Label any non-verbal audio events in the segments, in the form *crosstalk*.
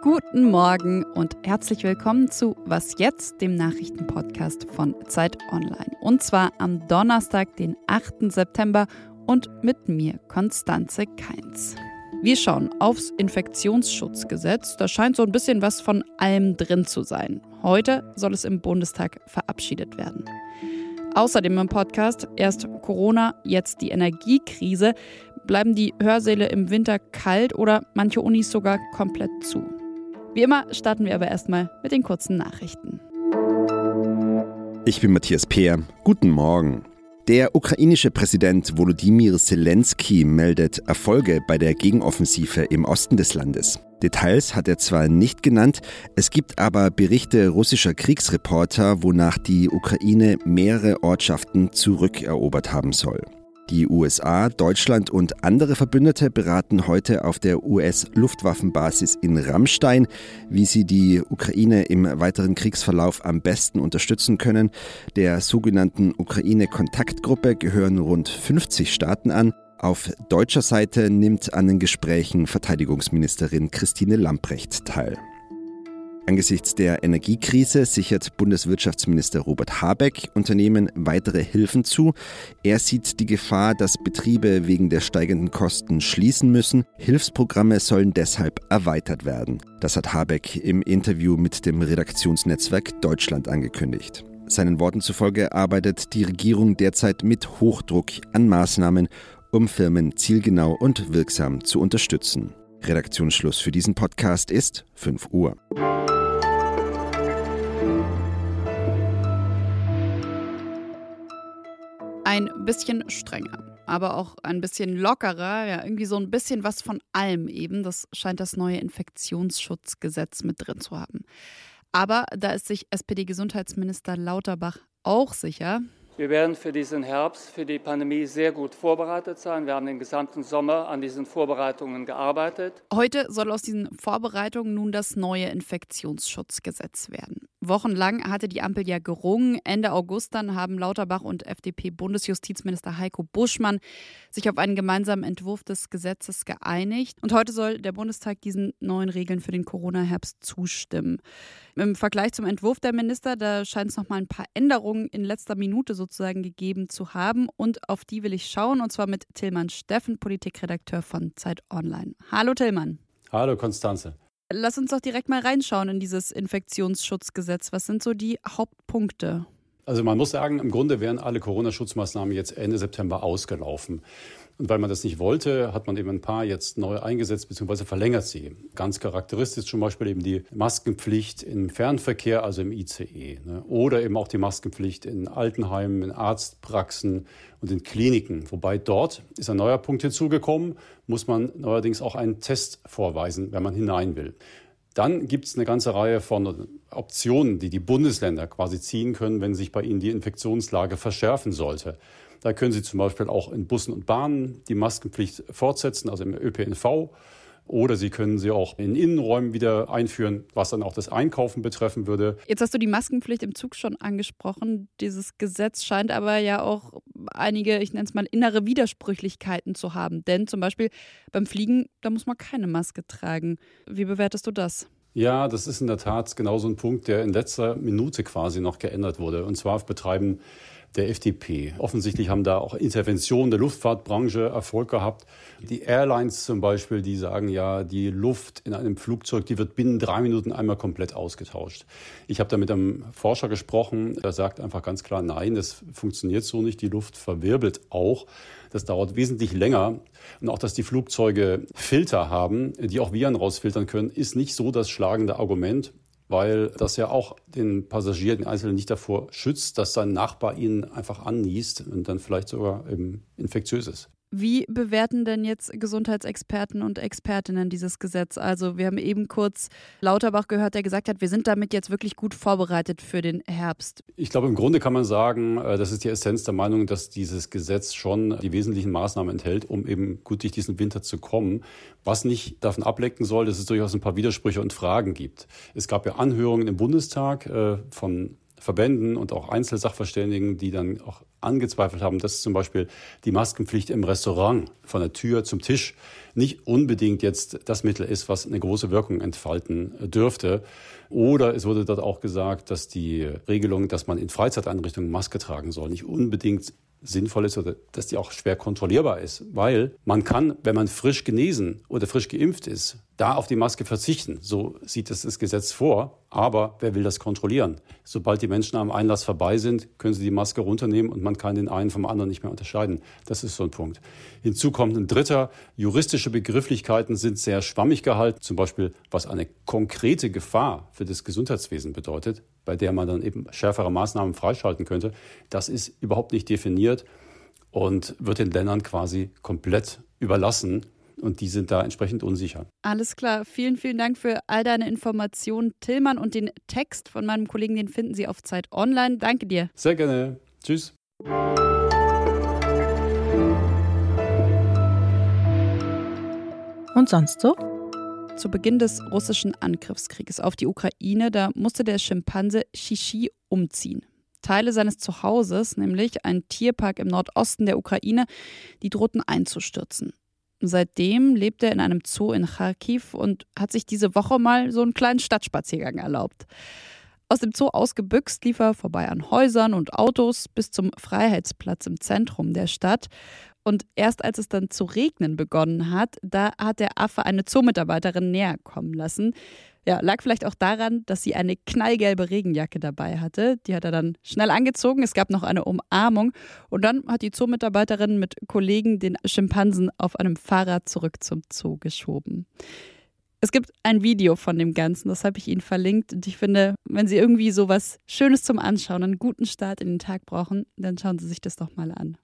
Guten Morgen und herzlich willkommen zu Was jetzt, dem Nachrichtenpodcast von Zeit Online. Und zwar am Donnerstag, den 8. September und mit mir, Konstanze Keins. Wir schauen aufs Infektionsschutzgesetz. Da scheint so ein bisschen was von allem drin zu sein. Heute soll es im Bundestag verabschiedet werden. Außerdem im Podcast erst Corona, jetzt die Energiekrise. Bleiben die Hörsäle im Winter kalt oder manche Unis sogar komplett zu? Wie immer starten wir aber erstmal mit den kurzen Nachrichten. Ich bin Matthias Peer. Guten Morgen. Der ukrainische Präsident Volodymyr Zelensky meldet Erfolge bei der Gegenoffensive im Osten des Landes. Details hat er zwar nicht genannt, es gibt aber Berichte russischer Kriegsreporter, wonach die Ukraine mehrere Ortschaften zurückerobert haben soll. Die USA, Deutschland und andere Verbündete beraten heute auf der US-Luftwaffenbasis in Rammstein, wie sie die Ukraine im weiteren Kriegsverlauf am besten unterstützen können. Der sogenannten Ukraine-Kontaktgruppe gehören rund 50 Staaten an. Auf deutscher Seite nimmt an den Gesprächen Verteidigungsministerin Christine Lamprecht teil. Angesichts der Energiekrise sichert Bundeswirtschaftsminister Robert Habeck Unternehmen weitere Hilfen zu. Er sieht die Gefahr, dass Betriebe wegen der steigenden Kosten schließen müssen. Hilfsprogramme sollen deshalb erweitert werden. Das hat Habeck im Interview mit dem Redaktionsnetzwerk Deutschland angekündigt. Seinen Worten zufolge arbeitet die Regierung derzeit mit Hochdruck an Maßnahmen, um Firmen zielgenau und wirksam zu unterstützen. Redaktionsschluss für diesen Podcast ist 5 Uhr. ein bisschen strenger, aber auch ein bisschen lockerer, ja, irgendwie so ein bisschen was von allem eben. Das scheint das neue Infektionsschutzgesetz mit drin zu haben. Aber da ist sich SPD-Gesundheitsminister Lauterbach auch sicher, wir werden für diesen Herbst, für die Pandemie sehr gut vorbereitet sein. Wir haben den gesamten Sommer an diesen Vorbereitungen gearbeitet. Heute soll aus diesen Vorbereitungen nun das neue Infektionsschutzgesetz werden. Wochenlang hatte die Ampel ja gerungen. Ende August dann haben Lauterbach und FDP-Bundesjustizminister Heiko Buschmann sich auf einen gemeinsamen Entwurf des Gesetzes geeinigt. Und heute soll der Bundestag diesen neuen Regeln für den Corona-Herbst zustimmen. Im Vergleich zum Entwurf der Minister, da scheint es noch mal ein paar Änderungen in letzter Minute sozusagen gegeben zu haben. Und auf die will ich schauen, und zwar mit Tillmann Steffen, Politikredakteur von Zeit Online. Hallo Tillmann. Hallo Konstanze. Lass uns doch direkt mal reinschauen in dieses Infektionsschutzgesetz. Was sind so die Hauptpunkte? Also man muss sagen, im Grunde wären alle Corona-Schutzmaßnahmen jetzt Ende September ausgelaufen. Und weil man das nicht wollte, hat man eben ein paar jetzt neu eingesetzt bzw. verlängert sie. Ganz charakteristisch zum Beispiel eben die Maskenpflicht im Fernverkehr, also im ICE. Ne? Oder eben auch die Maskenpflicht in Altenheimen, in Arztpraxen und in Kliniken. Wobei dort ist ein neuer Punkt hinzugekommen, muss man neuerdings auch einen Test vorweisen, wenn man hinein will. Dann gibt es eine ganze Reihe von Optionen, die die Bundesländer quasi ziehen können, wenn sich bei ihnen die Infektionslage verschärfen sollte. Da können Sie zum Beispiel auch in Bussen und Bahnen die Maskenpflicht fortsetzen, also im ÖPNV. Oder Sie können sie auch in Innenräumen wieder einführen, was dann auch das Einkaufen betreffen würde. Jetzt hast du die Maskenpflicht im Zug schon angesprochen. Dieses Gesetz scheint aber ja auch einige, ich nenne es mal, innere Widersprüchlichkeiten zu haben. Denn zum Beispiel beim Fliegen, da muss man keine Maske tragen. Wie bewertest du das? Ja, das ist in der Tat genau so ein Punkt, der in letzter Minute quasi noch geändert wurde. Und zwar auf Betreiben der FDP. Offensichtlich haben da auch Interventionen der Luftfahrtbranche Erfolg gehabt. Die Airlines zum Beispiel, die sagen ja, die Luft in einem Flugzeug, die wird binnen drei Minuten einmal komplett ausgetauscht. Ich habe da mit einem Forscher gesprochen, der sagt einfach ganz klar, nein, das funktioniert so nicht. Die Luft verwirbelt auch. Das dauert wesentlich länger. Und auch, dass die Flugzeuge Filter haben, die auch Viren rausfiltern können, ist nicht so das schlagende Argument weil das ja auch den Passagier, den Einzelnen nicht davor schützt, dass sein Nachbar ihn einfach anniest und dann vielleicht sogar eben infektiös ist. Wie bewerten denn jetzt Gesundheitsexperten und Expertinnen dieses Gesetz? Also wir haben eben kurz Lauterbach gehört, der gesagt hat, wir sind damit jetzt wirklich gut vorbereitet für den Herbst. Ich glaube, im Grunde kann man sagen, äh, das ist die Essenz der Meinung, dass dieses Gesetz schon die wesentlichen Maßnahmen enthält, um eben gut durch diesen Winter zu kommen. Was nicht davon ablenken soll, dass es durchaus ein paar Widersprüche und Fragen gibt. Es gab ja Anhörungen im Bundestag äh, von Verbänden und auch Einzelsachverständigen, die dann auch angezweifelt haben, dass zum Beispiel die Maskenpflicht im Restaurant von der Tür zum Tisch nicht unbedingt jetzt das Mittel ist, was eine große Wirkung entfalten dürfte. Oder es wurde dort auch gesagt, dass die Regelung, dass man in Freizeiteinrichtungen Maske tragen soll, nicht unbedingt sinnvoll ist oder dass die auch schwer kontrollierbar ist. Weil man kann, wenn man frisch genesen oder frisch geimpft ist, da auf die Maske verzichten. So sieht es das Gesetz vor. Aber wer will das kontrollieren? Sobald die Menschen am Einlass vorbei sind, können sie die Maske runternehmen und man kann den einen vom anderen nicht mehr unterscheiden. Das ist so ein Punkt. Hinzu kommt ein dritter. Juristische Begrifflichkeiten sind sehr schwammig gehalten. Zum Beispiel, was eine konkrete Gefahr für das Gesundheitswesen bedeutet, bei der man dann eben schärfere Maßnahmen freischalten könnte. Das ist überhaupt nicht definiert und wird den Ländern quasi komplett überlassen und die sind da entsprechend unsicher. Alles klar. Vielen, vielen Dank für all deine Informationen, Tillmann. Und den Text von meinem Kollegen, den finden Sie auf Zeit Online. Danke dir. Sehr gerne. Tschüss. Und sonst so? Zu Beginn des russischen Angriffskrieges auf die Ukraine, da musste der Schimpanse Shishi umziehen. Teile seines Zuhauses, nämlich ein Tierpark im Nordosten der Ukraine, die drohten einzustürzen. Seitdem lebt er in einem Zoo in Kharkiv und hat sich diese Woche mal so einen kleinen Stadtspaziergang erlaubt. Aus dem Zoo ausgebüxt lief er vorbei an Häusern und Autos bis zum Freiheitsplatz im Zentrum der Stadt. Und erst als es dann zu regnen begonnen hat, da hat der Affe eine Zoomitarbeiterin näher kommen lassen. Ja, lag vielleicht auch daran, dass sie eine knallgelbe Regenjacke dabei hatte. Die hat er dann schnell angezogen. Es gab noch eine Umarmung. Und dann hat die Zoomitarbeiterin mit Kollegen den Schimpansen auf einem Fahrrad zurück zum Zoo geschoben. Es gibt ein Video von dem Ganzen, das habe ich Ihnen verlinkt. Und ich finde, wenn Sie irgendwie so was Schönes zum Anschauen, einen guten Start in den Tag brauchen, dann schauen Sie sich das doch mal an.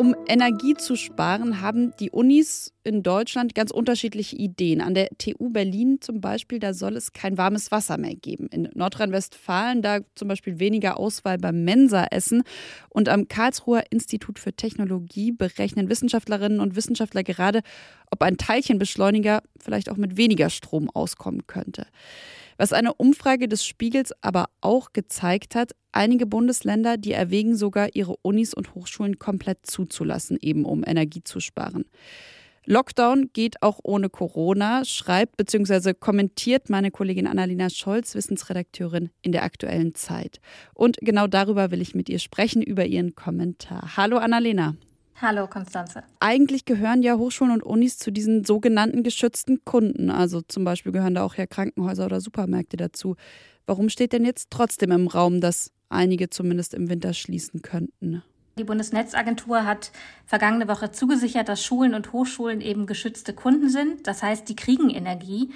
Um Energie zu sparen, haben die Unis in Deutschland ganz unterschiedliche Ideen. An der TU Berlin zum Beispiel, da soll es kein warmes Wasser mehr geben. In Nordrhein-Westfalen, da zum Beispiel weniger Auswahl beim Mensaessen. Und am Karlsruher Institut für Technologie berechnen Wissenschaftlerinnen und Wissenschaftler gerade, ob ein Teilchenbeschleuniger vielleicht auch mit weniger Strom auskommen könnte. Was eine Umfrage des Spiegels aber auch gezeigt hat, einige Bundesländer, die erwägen sogar, ihre Unis und Hochschulen komplett zuzulassen, eben um Energie zu sparen. Lockdown geht auch ohne Corona, schreibt bzw. kommentiert meine Kollegin Annalena Scholz, Wissensredakteurin in der aktuellen Zeit. Und genau darüber will ich mit ihr sprechen, über ihren Kommentar. Hallo Annalena. Hallo, Konstanze. Eigentlich gehören ja Hochschulen und Unis zu diesen sogenannten geschützten Kunden. Also zum Beispiel gehören da auch ja Krankenhäuser oder Supermärkte dazu. Warum steht denn jetzt trotzdem im Raum, dass einige zumindest im Winter schließen könnten? Die Bundesnetzagentur hat vergangene Woche zugesichert, dass Schulen und Hochschulen eben geschützte Kunden sind. Das heißt, die kriegen Energie.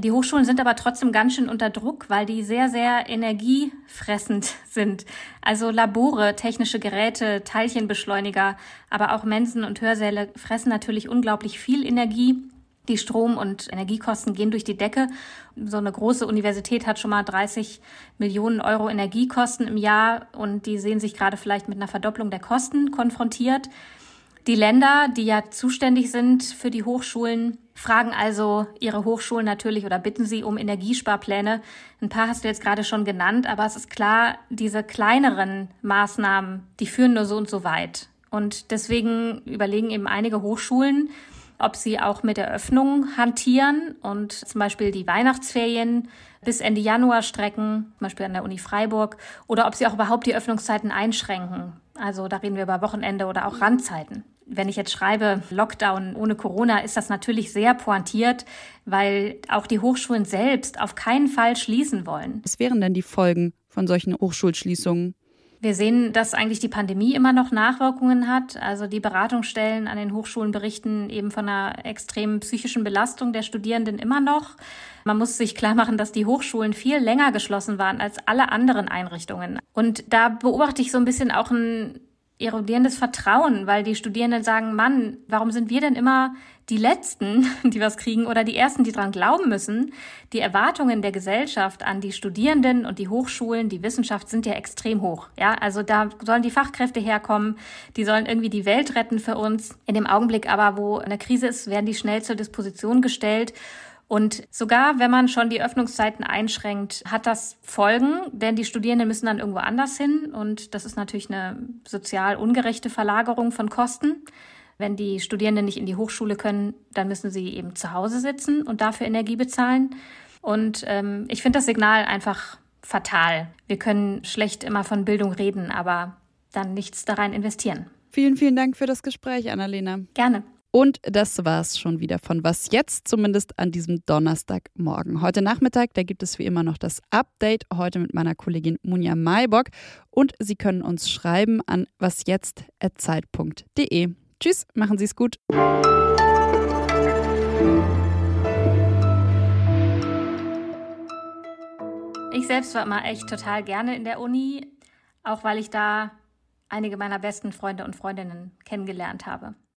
Die Hochschulen sind aber trotzdem ganz schön unter Druck, weil die sehr, sehr energiefressend *laughs* sind. Also Labore, technische Geräte, Teilchenbeschleuniger, aber auch Mensen und Hörsäle fressen natürlich unglaublich viel Energie. Die Strom- und Energiekosten gehen durch die Decke. So eine große Universität hat schon mal 30 Millionen Euro Energiekosten im Jahr und die sehen sich gerade vielleicht mit einer Verdopplung der Kosten konfrontiert. Die Länder, die ja zuständig sind für die Hochschulen, fragen also ihre Hochschulen natürlich oder bitten sie um Energiesparpläne. Ein paar hast du jetzt gerade schon genannt, aber es ist klar, diese kleineren Maßnahmen, die führen nur so und so weit. Und deswegen überlegen eben einige Hochschulen, ob sie auch mit der Öffnung hantieren und zum Beispiel die Weihnachtsferien bis Ende Januar strecken, zum Beispiel an der Uni Freiburg, oder ob sie auch überhaupt die Öffnungszeiten einschränken. Also da reden wir über Wochenende oder auch Randzeiten. Wenn ich jetzt schreibe Lockdown ohne Corona, ist das natürlich sehr pointiert, weil auch die Hochschulen selbst auf keinen Fall schließen wollen. Was wären denn die Folgen von solchen Hochschulschließungen? Wir sehen, dass eigentlich die Pandemie immer noch Nachwirkungen hat. Also die Beratungsstellen an den Hochschulen berichten eben von einer extremen psychischen Belastung der Studierenden immer noch. Man muss sich klar machen, dass die Hochschulen viel länger geschlossen waren als alle anderen Einrichtungen. Und da beobachte ich so ein bisschen auch ein erodierendes Vertrauen, weil die Studierenden sagen, Mann, warum sind wir denn immer die Letzten, *laughs* die was kriegen oder die Ersten, die dran glauben müssen? Die Erwartungen der Gesellschaft an die Studierenden und die Hochschulen, die Wissenschaft sind ja extrem hoch. Ja, also da sollen die Fachkräfte herkommen, die sollen irgendwie die Welt retten für uns. In dem Augenblick aber, wo eine Krise ist, werden die schnell zur Disposition gestellt Und sogar wenn man schon die Öffnungszeiten einschränkt, hat das Folgen, denn die Studierenden müssen dann irgendwo anders hin und das ist natürlich eine sozial ungerechte Verlagerung von Kosten. Wenn die Studierenden nicht in die Hochschule können, dann müssen sie eben zu Hause sitzen und dafür Energie bezahlen. Und ähm, ich finde das Signal einfach fatal. Wir können schlecht immer von Bildung reden, aber dann nichts da rein investieren. Vielen, vielen Dank für das Gespräch, Annalena. Gerne. Und das war's schon wieder von Was jetzt, zumindest an diesem Donnerstagmorgen. Heute Nachmittag, da gibt es wie immer noch das Update, heute mit meiner Kollegin Munja Maybock. Und Sie können uns schreiben an wasjetzt.zeit.de. Tschüss, machen Sie es gut. Ich selbst war immer echt total gerne in der Uni, auch weil ich da einige meiner besten Freunde und Freundinnen kennengelernt habe.